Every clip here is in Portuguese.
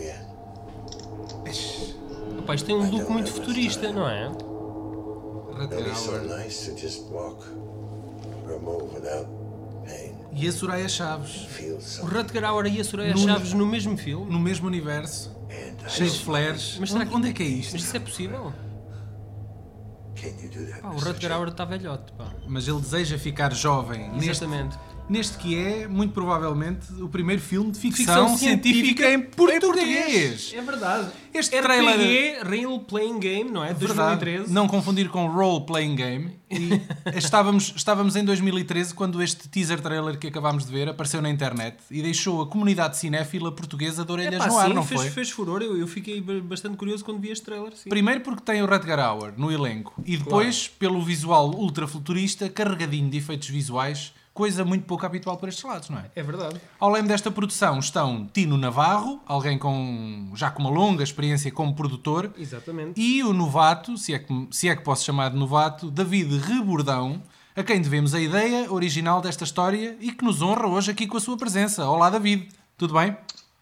yet. Rapaz, tem um look muito futurista, não é? Pain. E a Soraya Chaves, O. Rutger Hauer e a Soraya No- Chaves no mesmo filme? no mesmo universo, cheio de flares. Mas será onde, que- onde é que é isto? Mas isso é possível? Pá, o. Rutger? Hauer está velhote, pá. Mas ele deseja ficar jovem Exatamente. neste que é, muito provavelmente, o primeiro filme de ficção, Ficção científica, científica em português. É verdade. Este trailer- RPG, Real Playing Game, não é? Verdade. 2013. Não confundir com Role Playing Game. E estávamos, estávamos em 2013 quando este teaser trailer que acabámos de ver apareceu na internet e deixou a comunidade cinéfila portuguesa de orelhas Epá, no ar, sim, não fez, foi? fez furor. Eu, eu fiquei ba- bastante curioso quando vi este trailer. Sim. Primeiro porque tem o Rutger Hauer no elenco e depois pelo visual ultra futurista carregadinho de efeitos visuais, coisa muito pouco habitual para estes lados, não é? É verdade. Ao leme desta produção estão Tino Navarro, alguém com já com uma longa experiência como produtor, Exatamente. e o novato, se é que, se é que posso chamar de novato, David Rebordão, a quem devemos a ideia original desta história e que nos honra hoje aqui com a sua presença. Olá, David. Tudo bem?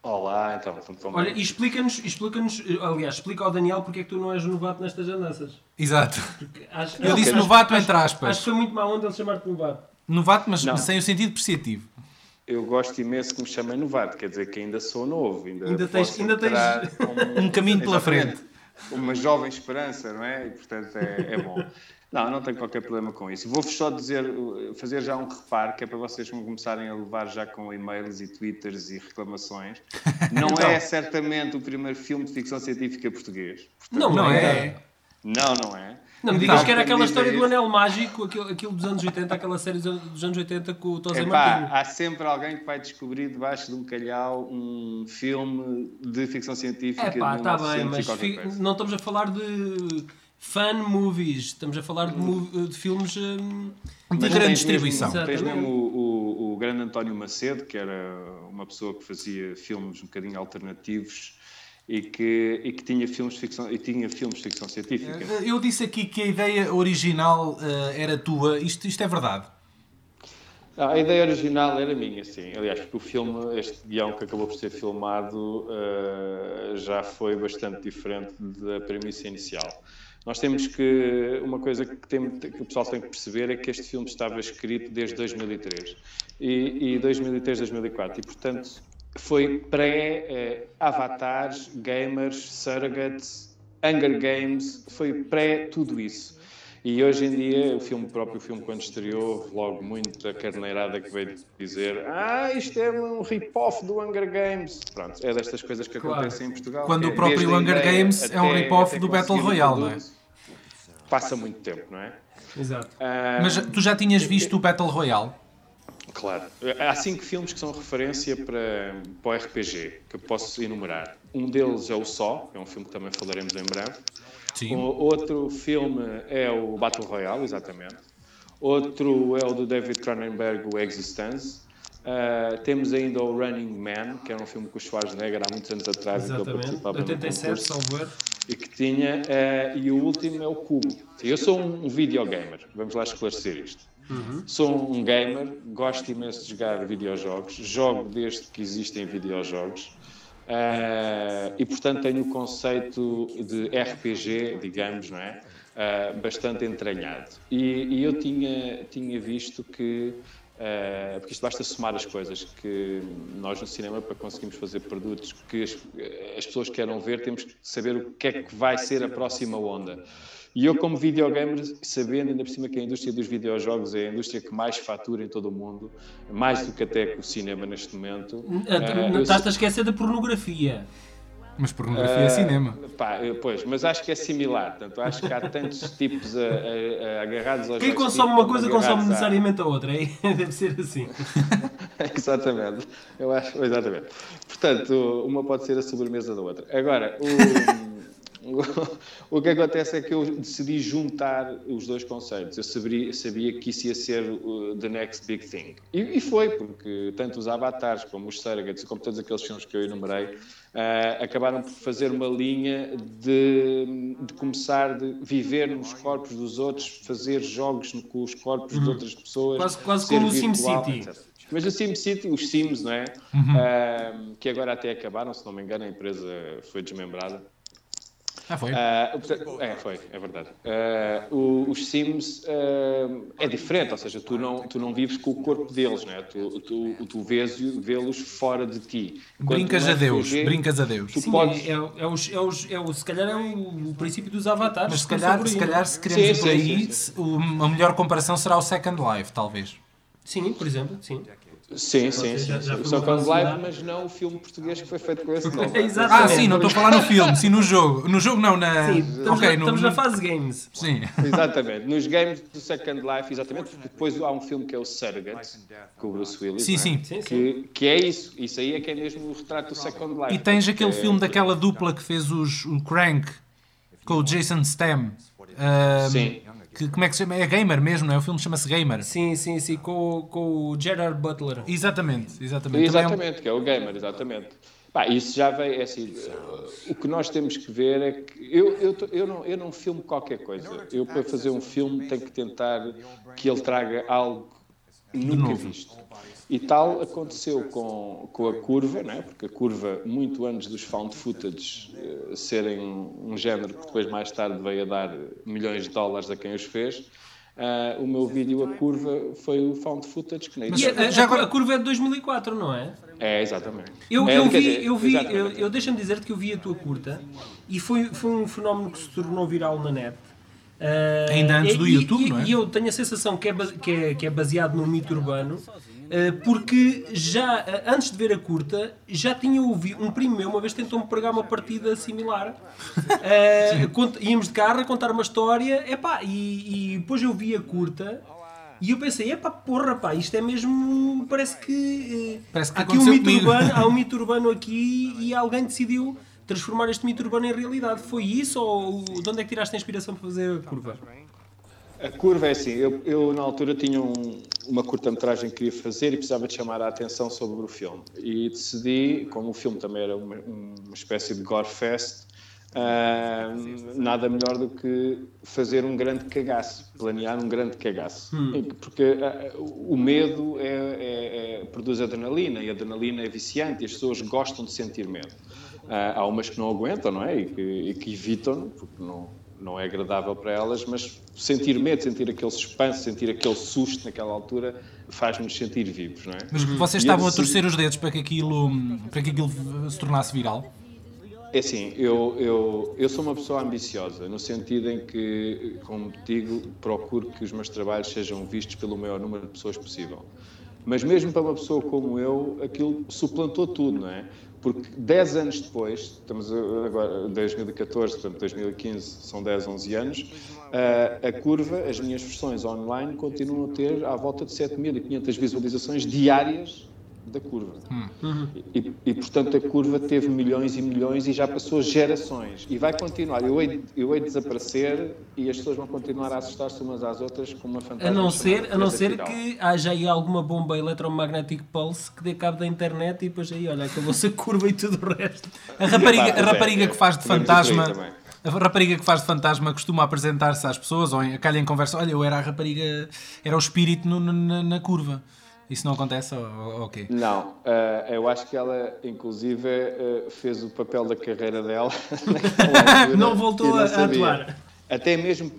Olá, então, tudo bom? Olha, e explica-nos, explica-nos, aliás, explica ao Daniel porque é que tu não és novato nestas andanças. Exato. Acho- Eu disse novato acho- entre aspas. Acho que foi muito má onda ele chamar-te novato. Novato, mas Não. sem o sentido depreciativo. Eu gosto imenso que me chamem novato, quer dizer que ainda sou novo. Ainda, Ainda tens- ainda tens- com Um caminho pela frente. Uma jovem esperança, não é? E portanto é, é bom. Não, não tenho qualquer problema com isso. Vou-vos só dizer, fazer já um reparo, que é para vocês não começarem a levar já com e-mails e twitters e reclamações. Não Então. é certamente o primeiro filme de ficção científica português. Não, Não é. é? Não, não é. Não me digas Então, que era aquela história do Anel Mágico, aquilo, aquilo dos anos 80, aquela série dos anos- dos anos 80 com o Tosé Epá, Martinho. há sempre alguém que vai descobrir debaixo de um calhau um filme de ficção científica É pá, está bem, 1900 mas fi- não estamos a falar de fan movies, estamos a falar de, mov- de filmes. hum, De grande distribuição. Mesmo, tens mesmo o, o, o grande António Macedo, que era uma pessoa que fazia filmes um bocadinho alternativos e que, e que tinha, filmes de ficção, e tinha filmes de ficção científica. Eu disse aqui que a ideia original eh, era tua. Isto, isto é verdade. Ah, a ideia original era minha, sim. Aliás, porque o filme, este guião que acabou por ser filmado, eh, já foi bastante diferente da premissa inicial. Nós temos que. Uma coisa que, tem, que o pessoal tem que perceber é que este filme estava escrito desde 2003 e, e 2003, 2004, e portanto foi pré-avatares, gamers, surrogates, Hunger Games, foi pré tudo isso. E hoje em dia, o filme próprio, o filme quando estreou, logo muita carneirada que veio dizer ah, isto é um rip-off do Hunger Games. Pronto, é destas coisas que Claro. acontecem em Portugal. Quando É o próprio a Hunger Games é um até- rip-off até do Battle Royale, não é? Passa muito tempo, não é? Exato. Ah, Mas tu já tinhas visto o Battle Royale? Claro. Há cinco filmes que são referência para, para o RPG, que eu posso enumerar. Um deles é o Só, é um filme que também falaremos em breve. Sim. O outro filme é o Battle Royale, exatamente. Outro é o do David Cronenberg, o Existence. Ah, temos ainda o Running Man, que era um filme com o Schwarzenegger há muitos anos atrás, Exatamente. participava no 87, concurso salvo erro. E que tinha, eh, e o último é o Cubo. Eu sou um videogamer, vamos lá esclarecer isto. Sou um gamer, gosto imenso de jogar videojogos, jogo desde que existem videojogos eh, e, portanto, tenho o conceito de RPG, digamos, não é? Eh, bastante entranhado. E, e eu tinha, tinha visto que Uh, porque isto basta somar as coisas que nós no cinema, para conseguirmos fazer produtos que as, as pessoas queiram ver, temos que saber o que é que vai ser a próxima onda. E eu, como videogamer, sabendo ainda por cima que a indústria dos videojogos é a indústria que mais fatura em todo o mundo, mais do que até que o cinema neste momento. uh, eu Estás a esquecer da pornografia. Mas pornografia é cinema. Pá, pois, mas acho que é similar. Portanto, acho que há tantos tipos a- a- a- agarrados aos Quem consome uma como coisa consome necessariamente a outra. é? Deve ser assim. exatamente. Eu acho, exatamente. Portanto, uma pode ser a sobremesa da outra. Agora, o, o, que acontece é que eu decidi juntar os dois conceitos. Eu sabia, sabia que isso ia ser the next big thing. E, e foi, porque tanto os avatares como os surrogates, como todos aqueles filmes que eu enumerei, ah, acabaram por fazer uma linha de, de começar de viver nos corpos dos outros, fazer jogos com os corpos de outras pessoas. Quase- quase como o SimCity. Mas o SimCity, os Sims, não é? Uh, que agora até acabaram, se não me engano, a empresa foi desmembrada. Ah, foi? Uh, é, foi, é verdade. Uh, os Sims uh, é diferente, ou seja, tu não, tu não vives com o corpo deles, né? tu, tu, tu vês vê-los fora de ti. brincas a Deus, RPG, brincas a Deus. Sim, podes... é, é, é, os, é, os, é o, se calhar é o, o princípio dos avatares. Mas se calhar, se, calhar, se queremos sim, por aí, sim, sim, a melhor comparação será o Second Life, talvez. Sim, por exemplo, sim. Sim, sim, sim. Já, já Só quando live, mas não o filme português que foi feito com esse nome. ah, sim, não estou a falar no filme, sim no jogo. No jogo não, na. Sim, estamos, okay, na, no, estamos no... na fase games. Sim. Exatamente. Nos games do Second Life, exatamente, porque depois há um filme que é o Surrogate, com o Bruce Willis. Sim, é? sim. Que, que é isso. Isso aí é que é mesmo o retrato do Second Life. E tens aquele é... filme daquela dupla que fez os, o Crank com o Jason Statham. Um, sim que como é que se chama? É Gamer mesmo, não é? O filme chama-se Gamer. Sim, sim, sim, com, com o Gerard Butler. Exatamente, exatamente. Exatamente, é um... que é o Gamer, exatamente. Pá, isso já vem, é assim, o que nós temos que ver é que eu, eu, eu, não, eu não filmo qualquer coisa. Eu, para fazer um filme, tenho que tentar que ele traga algo nunca visto. E tal aconteceu com, com a curva, né? porque a curva, muito antes dos found footage uh, serem um género que depois mais tarde veio a dar milhões de dólares a quem os fez, uh, o meu vídeo, a curva, foi o found footage que nem Mas a, já agora a curva é de 2004, não é? É, exatamente. Eu, é, eu vi, dizer, eu vi, eu, eu deixa-me dizer-te que eu vi a tua curta e foi, foi um fenómeno que se tornou viral na net. Uh, Ainda antes do e, YouTube, e, não é? E eu tenho a sensação que é, que é, que é baseado no mito urbano eh, porque já eh, antes de ver a curta já tinha ouvido um primo meu uma vez tentou-me pregar uma partida similar uh, íamos de carro a contar uma história epá, e, e depois eu vi a curta e eu pensei, epá, porra, pá, isto é mesmo. Parece que. Parece que há aqui um mito urbano, há um mito urbano aqui e alguém decidiu transformar este mito urbano em realidade. Foi isso ou de onde é que tiraste a inspiração para fazer a curva? A curva é assim, eu, eu na altura tinha um, uma curta-metragem que queria fazer e precisava de chamar a atenção sobre o filme. E decidi, como o filme também era uma, uma espécie de gore fest, uh, nada melhor do que fazer um grande cagaço, planear um grande cagaço. Hum. Porque uh, o medo é, é, é, produz adrenalina e a adrenalina é viciante e as pessoas gostam de sentir medo. Há umas que não aguentam, não é? E que, e que evitam, porque não não é agradável para elas, mas sentir medo, sentir aquele suspense, sentir aquele susto naquela altura, faz-nos sentir vivos, não é? Mas vocês estavam a torcer os dedos para que aquilo, para que aquilo se tornasse viral? É assim, eu, eu, eu sou uma pessoa ambiciosa, no sentido em que, como digo, procuro que os meus trabalhos sejam vistos pelo maior número de pessoas possível. Mas mesmo para uma pessoa como eu, aquilo suplantou tudo, não é? Porque 10 anos depois, estamos agora em 2014, portanto 2015, são 10, 11 anos, a, a curva, as minhas versões online continuam a ter à volta de 7.500 visualizações diárias da curva. Uhum. E, e, portanto, a curva teve milhões e milhões e já passou gerações. E vai continuar. Eu hei, eu hei de desaparecer e as pessoas vão continuar a assustar-se umas às outras com uma fantasia. A não ser, a não ser que haja aí alguma bomba eletromagnética pulse que dê cabo da internet e depois aí, olha, acabou-se a curva e tudo o resto. A rapariga, a rapariga que faz de fantasma. A rapariga que faz de fantasma costuma apresentar-se às pessoas ou em, calha em conversa. Olha, eu era a rapariga, era o espírito no, na, na curva. Isso não acontece ou, quê? Não, uh, eu acho que ela, inclusive, uh, fez o papel da carreira dela. não voltou a, a atuar. Até mesmo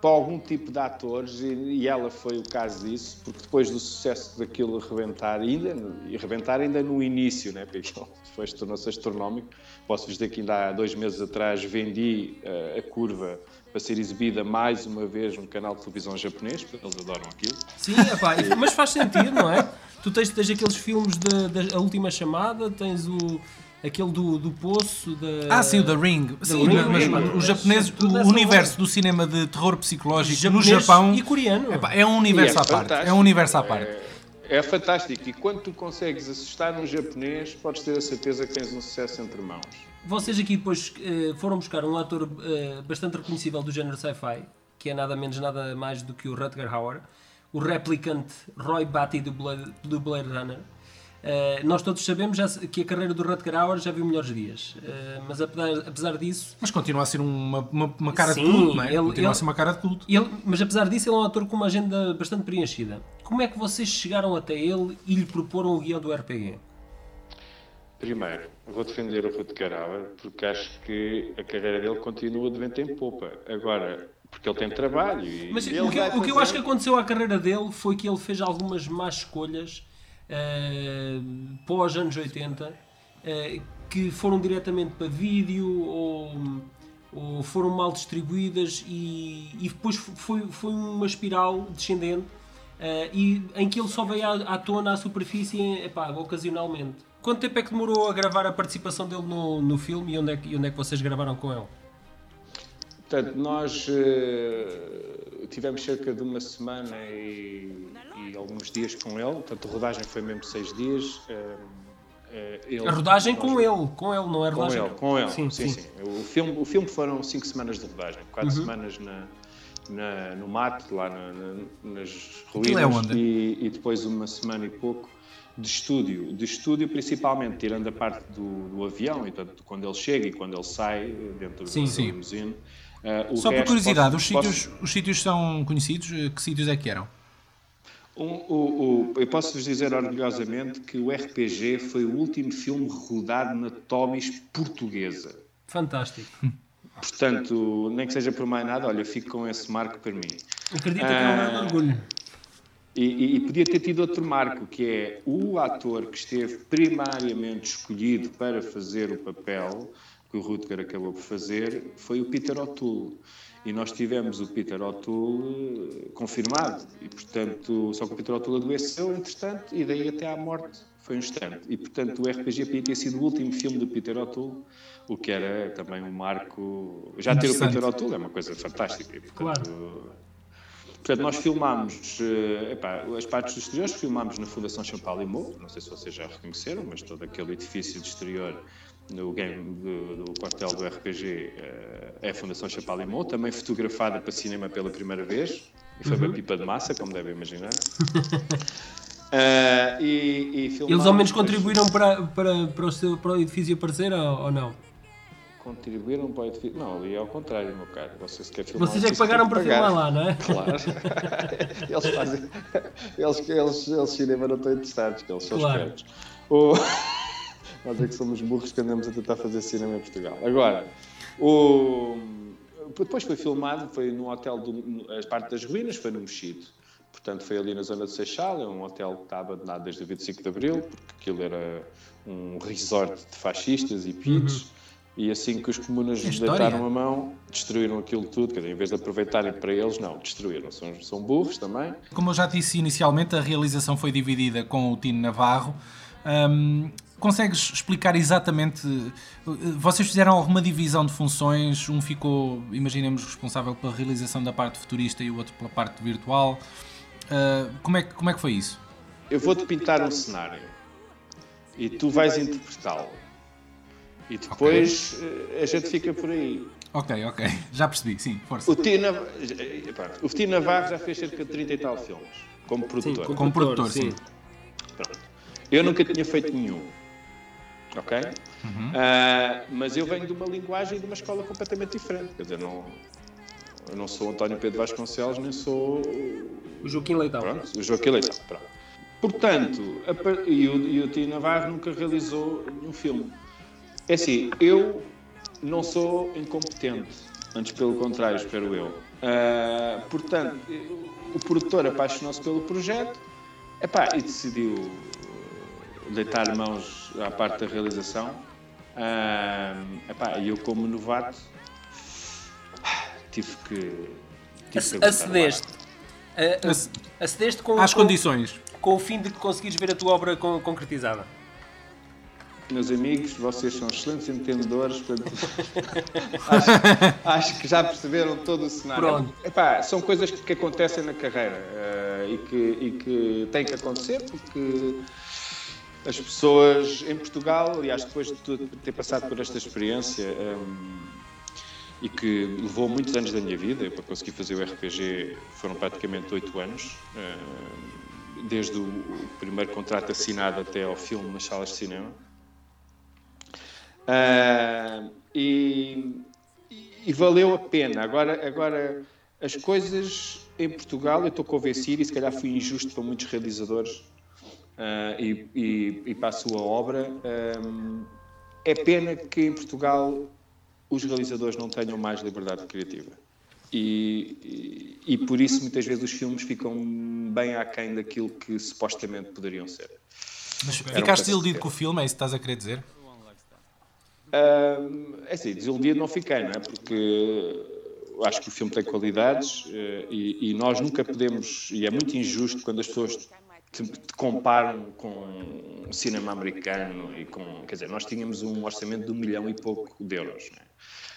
para algum tipo de atores, e, e, ela foi o caso disso, porque depois do sucesso daquilo reventar, ainda, e reventar ainda no início, né, porque depois tornou-se astronómico. Posso-vos dizer que ainda há dois meses atrás vendi uh, a curva para ser exibida mais uma vez num canal de televisão japonês, porque eles adoram aquilo. Sim, epá, mas faz sentido, não é? Tu tens, tens aqueles filmes da Última Chamada, tens o aquele do, do poço da ah sim o da Ring. Sim Ring, mas Ring, os japoneses o universo do cinema de terror psicológico no Japão e coreano. epá, é um universo é à parte é um universo à parte. é, é fantástico. E quando tu consegues assustar um japonês podes ter a certeza que tens um sucesso entre mãos vocês aqui depois uh, foram buscar um ator uh, bastante reconhecível do género sci-fi, que é nada menos nada mais do que o Rutger Hauer, o replicante Roy Batty do Blade, do Blade Runner. Uh, nós todos sabemos já, que a carreira do Rutger Hauer já viu melhores dias, uh, mas apesar, apesar disso. Mas continua a ser uma, uma, uma cara sim, de culto, não é? Ele, continua ele, a ser uma cara de culto. Ele, mas apesar disso, ele é um ator com uma agenda bastante preenchida. Como é que vocês chegaram até ele e lhe proporam o guião do RPG? Primeiro, vou defender o Rutger Hauer porque acho que a carreira dele continua de vento em popa. Agora, porque ele tem trabalho. E Mas o que, o que eu acho que aconteceu à carreira dele foi que ele fez algumas más escolhas uh, pós anos 80 uh, eh, que foram diretamente para vídeo ou, ou foram mal distribuídas e, e depois foi, foi uma espiral descendente uh, e, em que ele só veio à, à tona à superfície epá, ocasionalmente. Quanto tempo é que demorou a gravar a participação dele no, no filme e onde, é que, onde é que vocês gravaram com ele? Portanto, nós uh, tivemos cerca de uma semana e, e, alguns dias com ele. Portanto, a rodagem foi mesmo seis dias. Uh, ele, a rodagem nós, com ele, com ele, não é rodagem? Com ele, com ele. Sim, sim. sim. sim. O, filme, o filme foram cinco semanas de rodagem, quatro uhum. semanas na, na, no mato, lá na, na, nas ruínas, é e, e depois uma semana e pouco de estúdio, de estúdio principalmente, tirando a parte do, do avião, e portanto, quando ele chega e quando ele sai dentro sim, do limusine. Uh, Só por curiosidade, posso, os, sítios, posso... os sítios são conhecidos? Eh, que sítios é que eram? Um, eu posso-vos dizer orgulhosamente que o RPG foi o último filme rodado na Tomis portuguesa. Fantástico. Portanto, nem que seja por mais nada, olha, fico com esse marco para mim. Acredito que é um grande orgulho. E, e, e, podia ter tido outro marco, que é o ator que esteve primariamente escolhido para fazer o papel que o Rutger acabou por fazer, foi o Peter O'Toole. E nós tivemos o Peter O'Toole eh, confirmado. E, portanto, só que o Peter O'Toole adoeceu, entretanto, e daí até à morte foi um instante. E, portanto, o RPG podia ter sido o último filme do Peter O'Toole, o que era também um marco... Já ter o Peter O'Toole é uma coisa fantástica. E, portanto, claro Portanto, nós filmámos uh, epá, as partes dos exteriores, filmámos na Fundação Champalimau, não sei se vocês já reconheceram, mas todo aquele edifício de exterior no game do, do quartel do RPG uh, eh, é a Fundação Champalimau, também fotografada para cinema pela primeira vez, e foi uhum. uma pipa de massa, como devem imaginar. Uh, e, e Eles ao menos contribuíram para, para, para, o seu, para o edifício aparecer ou, ou não? contribuíram para o edifício. Não, ali é ao contrário, meu caro. Vocês querem filmar. Vocês é que pagaram para pagar. filmar lá, não é? Claro. eles fazem. Eles, eles, eles cinema não estão interessados, que eles são claro. espertos. O... Nós é que somos burros que andamos a tentar fazer cinema em Portugal. Agora, o... depois foi filmado, foi no hotel, do, as parte das ruínas, foi no Mexido. Portanto, foi ali na zona de Seixal, é um hotel que está abandonado desde o 25 de Abril, porque aquilo era um resort de fascistas e pitos. Uhum e assim que os comunas deitaram a mão, destruíram aquilo tudo, quer dizer, em vez de aproveitarem para eles, não, destruíram. São, são burros também. Como eu já disse inicialmente, a realização foi dividida com o Tino Navarro. Um, consegues explicar exatamente? Vocês fizeram alguma divisão de funções? Um ficou, imaginemos, responsável pela realização da parte futurista e o outro pela parte virtual. Uh, como, é, como é que foi isso? Eu vou-te pintar um cenário e tu vais interpretá-lo e depois okay. Eh, a gente fica por aí. Ok, ok. Já percebi, sim, força. O Tino, o Tino Navarro já fez cerca de 30 e tal filmes, como produtor. Sim, como produtor, sim. Pronto. Eu nunca tinha feito nenhum. Ok? Uhum. Uh, mas eu venho de uma linguagem e de uma escola completamente diferente. Quer dizer, não, eu não sou António Pedro Vasconcelos, nem sou. O Joaquim Leitão. Pronto, o Joaquim Leitão. Pronto. Portanto, a, e, o, e o Tino Navarro nunca realizou nenhum filme. É assim, eu não sou incompetente, antes pelo contrário, espero eu. Uh, portanto, o produtor apaixonou-se pelo projeto epá, e decidiu deitar mãos à parte da realização. Epá, e eu, como novato, tive que. Tive que acedeste. acedeste com, às com, condições. Com o fim de conseguires ver a tua obra concretizada meus amigos, vocês são excelentes entendedores, portanto, acho, acho, que já perceberam todo o cenário. Pronto. Epá, são coisas que, que acontecem na carreira uh, e, que, e que têm que acontecer porque as pessoas em Portugal, aliás, depois de ter passado por esta experiência um, e que levou muitos anos da minha vida, para conseguir fazer o RPG foram praticamente oito anos. Uh, desde o primeiro contrato assinado até ao filme nas salas de cinema. Uh, e, e, valeu a pena. Agora, agora as coisas em Portugal, eu estou convencido, e se calhar fui injusto para muitos realizadores uh, e, e, e, para a sua obra, um, é pena que em Portugal os realizadores não tenham mais liberdade criativa. E, e, e, por isso muitas vezes os filmes ficam bem aquém daquilo que supostamente poderiam ser. Mas ficaste desiludido com o filme, é isso que estás a querer dizer? Uh, é assim, desiludido não fiquei, não é? Porque acho que o filme tem qualidades uh, e, e, nós nunca podemos, e é muito injusto quando as pessoas te, te comparam com o cinema americano e com, quer dizer, nós tínhamos um orçamento de um milhão e pouco de euros, não é?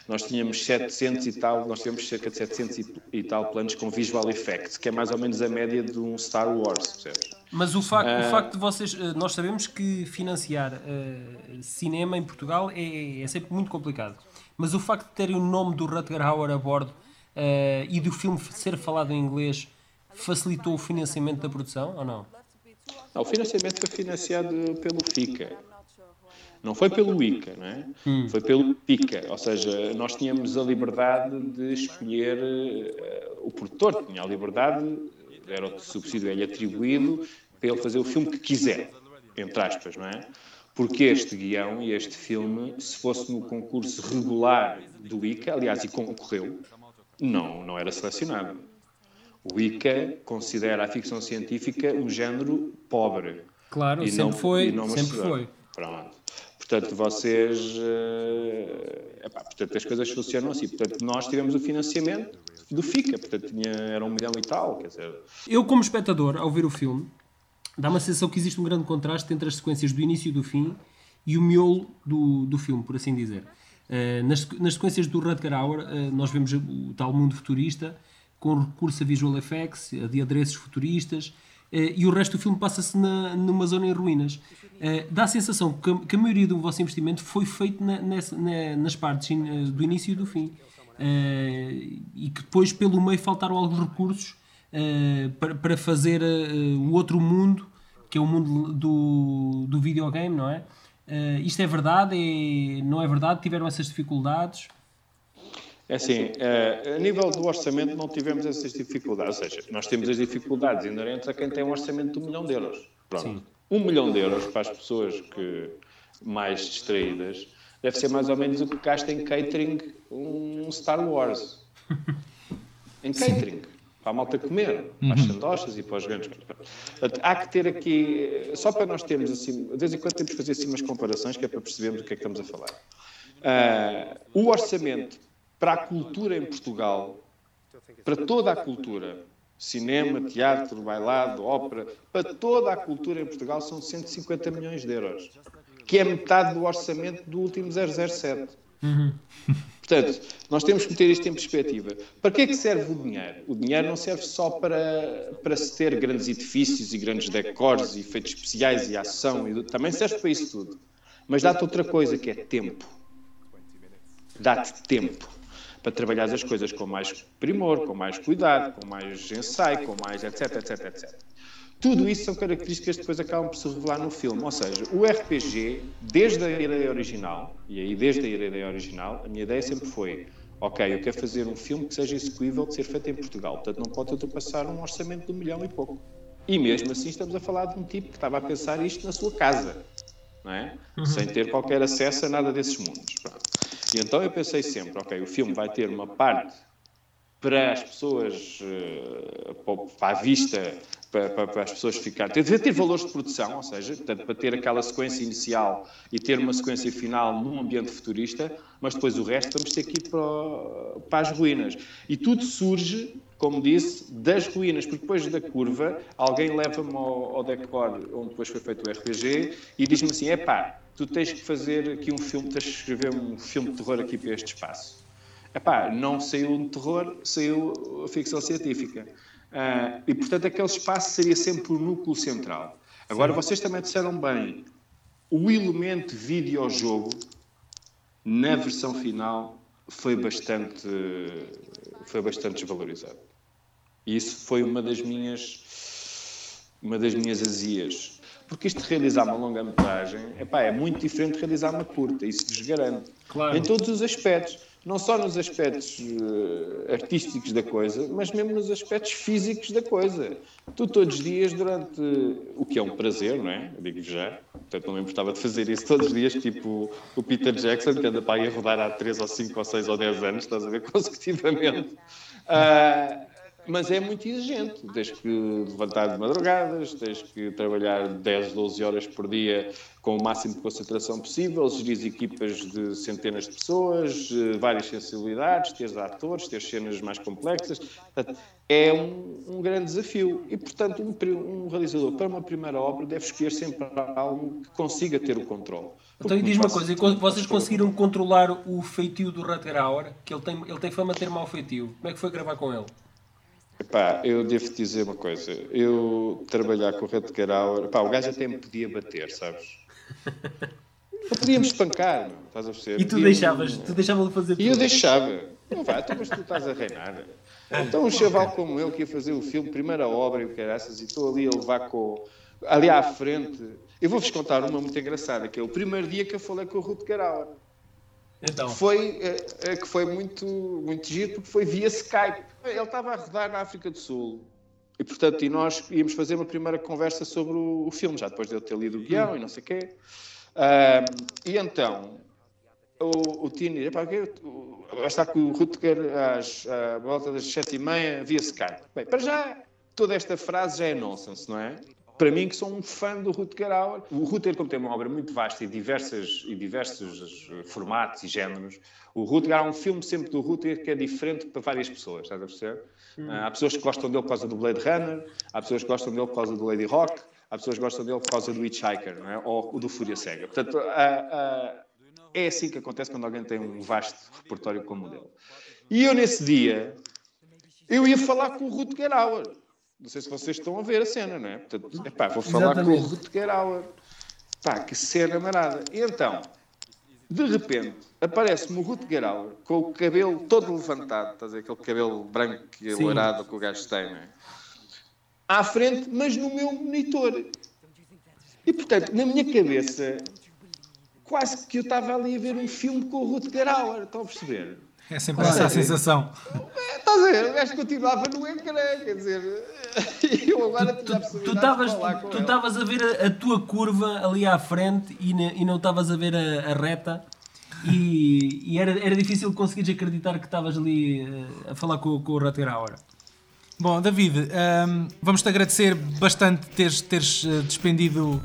nós tínhamos 700 e tal, nós tínhamos cerca de 700 e, e, tal planos com visual effects, que é mais ou menos a média de um Star Wars, percebes? Mas o facto, uh, o ah. facto de vocês, eh, nós sabemos que financiar uh, cinema em Portugal é, é, sempre muito complicado, mas o facto de terem o nome do Rutger Hauer a bordo uh, e do filme ser falado em inglês facilitou o financiamento da produção ou não? Não o financiamento foi financiado pelo FICA. Não foi pelo ICA, não é? Hum. Foi pelo PICA, ou seja, nós tínhamos a liberdade de escolher, uh, o produtor tinha a liberdade, era o subsídio é-lhe atribuído para ele fazer o filme que quiser, entre aspas, não é? Porque este guião e este filme, se fosse no concurso regular do ICA, aliás, e concorreu, não, não era selecionado. O ICA considera a ficção científica um género pobre. Claro, sempre não, foi, sempre foi. Pronto. Portanto, vocês. Uh, epá, portanto, as coisas funcionam assim. Portanto, nós tivemos o financiamento do FICA, portanto, tinha, era um milhão e tal. Quer dizer... Eu, como espectador, ao ver o filme, dá-me a sensação que existe um grande contraste entre as sequências do início e do fim e o miolo do, do filme, por assim dizer. Uh, nas, nas sequências do Rutger Hauer, uh, nós vemos o tal mundo futurista, com recurso a visual effects, a de adereços futuristas, uh, e o resto do filme passa-se numa zona em ruínas. Uh, dá a sensação que, a maioria do vosso investimento foi feito nas partes uh, do início e do fim. E que depois, pelo meio, faltaram alguns recursos para, para fazer o outro mundo, que é o mundo do, do videogame, não é? isto é verdade? É, não é verdade? Tiveram essas dificuldades? É assim, a nível do orçamento não tivemos essas dificuldades, ou seja, nós temos as dificuldades inerentes a quem tem um orçamento de um milhão de euros. Pronto. Sim um milhão de euros para as pessoas que mais distraídas deve ser mais ou menos o que gasta em catering um Star Wars. Em catering. Para a malta comer, para as uhum. sandochas e para os grandes. Portanto, há que ter aqui, só para nós termos assim, de vez em quando temos que fazer assim umas comparações, que é para percebermos do que é que estamos a falar. Uh, o orçamento para a cultura em Portugal, para toda a cultura, cinema, teatro, bailado, ópera, para toda a cultura em Portugal são 150 milhões de euros, que é metade do orçamento do último 007. Uhum. Portanto, nós temos que meter isto em perspectiva. Para que é que serve o dinheiro? O dinheiro não serve só para, para se ter grandes edifícios e grandes decors e efeitos especiais e ação, e também serve para isso tudo. Mas dá-te outra coisa, que é tempo. Dá-te tempo para trabalhar as coisas com mais primor, com mais cuidado, com mais ensaio, com mais etc, etc, etc. Tudo isso são características que depois acabam por se revelar no filme. Ou seja, o RPG, desde a ideia original, e aí desde a ideia original, a minha ideia sempre foi ok, eu quero fazer um filme que seja execuível de ser feito em Portugal, portanto não pode ultrapassar um orçamento de um milhão e pouco. E mesmo assim estamos a falar de um tipo que estava a pensar isto na sua casa, não é? Uhum. Sem ter qualquer acesso a nada desses mundos. Pronto. E então eu pensei sempre, ok, o filme vai ter uma parte para as pessoas, eh, para a vista, para, para, para, as pessoas ficarem. Deve ter valores de produção, ou seja, portanto, para ter aquela sequência inicial e ter uma sequência final num ambiente futurista, mas depois o resto vamos ter que ir para, para as ruínas. E tudo surge, como disse, das ruínas, porque depois da curva, alguém leva-me ao, ao decor onde depois foi feito o RPG e diz-me assim: é pá, tu tens que fazer aqui um filme, tens que escrever um filme de terror aqui para este espaço. Epá, não saiu um terror, saiu a ficção científica. Uh, e, portanto, aquele espaço seria sempre o núcleo central. Agora, vocês também disseram bem, o elemento videojogo, na versão final, foi bastante, foi bastante desvalorizado. E isso foi uma das minhas uma das minhas azias. Porque isto de realizar uma longa-metragem é muito diferente de realizar uma curta, isso vos garanto. Claro. Em todos os aspectos não só nos aspectos uh, artísticos da coisa, mas mesmo nos aspectos físicos da coisa. Tu todos os dias, durante o que é um prazer, não é? digo já, portanto não me importava de fazer isso todos os dias, tipo o Peter Jackson, que anda para aí a rodar há 3 ou 5 ou 6 ou 10 anos, estás a ver, consecutivamente. Uh, mas é muito exigente. Tens que levantar de madrugadas, tens que trabalhar 10, 12 horas por dia com o máximo de concentração possível, gerir equipas de centenas de pessoas, eh, várias sensibilidades, teres atores, ter cenas mais complexas. É um, um grande desafio. E, portanto, um, um, realizador para uma primeira obra deve escolher sempre algo que consiga ter o controle. Então, e diz uma coisa, vocês conseguiram controlar o feitio do Rutger Hauer? Que ele tem, ele tem fama de ter mau feitio. Como é que foi gravar com ele? Pá, eu devo te dizer uma coisa. Eu trabalhar com o Rutger Hauer, pá, o gajo até me podia bater, sabes? Não podíamos espancar, estás a perceber? E tu deixavas, tu deixavas de fazer tudo. E eu deixava. Não vai, tu, mas tu estás a reinar. Então um chaval como eu que ia fazer o filme, primeira obra e o caraças, e estou ali a levar com... Ali à frente... Eu vou-vos contar uma muito engraçada, que é o primeiro dia que eu falei com o Rutger Hauer. Então. Foi, é, que foi muito, muito giro, porque foi via Skype. Ele estava a rodar na África do Sul. E, portanto, e nós íamos fazer uma primeira conversa sobre o, o filme, já depois de eu ter lido o guião e não sei o quê. Uh, e então, o, o Tini, epá, vai estar com o Rutger às, à volta das sete e meia via Skype. Bem, para já, toda esta frase já é nonsense, não é? Para mim, que sou um fã do Rutger Hauer. O Rutger, como tem uma obra muito vasta e, diversas, e diversos eh, formatos e géneros, o Rutger há um filme sempre do Rutger que é diferente para várias pessoas, estás a perceber? Hum. Há pessoas que gostam dele por causa do Blade Runner, há pessoas que gostam dele por causa do Lady Rock, há pessoas que gostam dele por causa do Hitchhiker, não é? ou do Fúria Cega. Portanto, é assim que acontece quando alguém tem um vasto repertório como o dele. E eu, nesse dia, eu ia falar com o Rutger Hauer. Não sei se vocês estão a ver a cena, não é? Portanto, epá, vou falar Exatamente. com o Rutger Hauer. Pá, que cena marada. E então, de repente, aparece-me o Rutger Hauer com o cabelo todo levantado, estás a ver? Aquele cabelo branco e alourado que o gajo tem, não é? À frente, mas no meu monitor. E, portanto, na minha cabeça, quase que eu estava ali a ver um filme com o Rutger Hauer, estão a perceber? É sempre essa a sensação. Estás a ver? O gajo continuava no ecrã, quer dizer. Eu agora tu, tu estavas Tu estavas a ver a, a, tua curva ali à frente e, ne, e não estavas a ver a, a reta. E, e, era, era difícil conseguires acreditar que estavas ali uh, a falar com, com o Rutger Hauer. Bom, David, um, ehm, vamos-te agradecer bastante teres, teres uh, despendido um,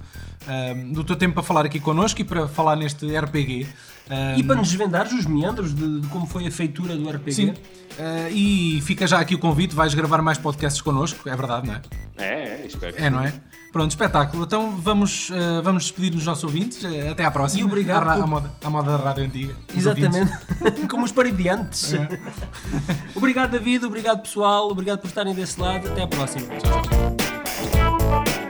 ehm, do teu tempo para falar aqui connosco e para falar neste RPG. Um, e para nos desvendares os meandros de, de, como foi a feitura do RPG. Sim. Uh, e fica já aqui o convite, vais gravar mais podcasts connosco, é verdade, não é? É, é espero. É, não é? Pronto, espetáculo. Então vamos, uh, vamos despedir dos nossos ouvintes. Uh, até à próxima. E obrigado. À, por... à, moda, à moda da rádio antiga. Exatamente. Como os paridiantes. É. obrigado, David. Obrigado, pessoal. Obrigado por estarem desse lado. Até à próxima. Tchau, tchau.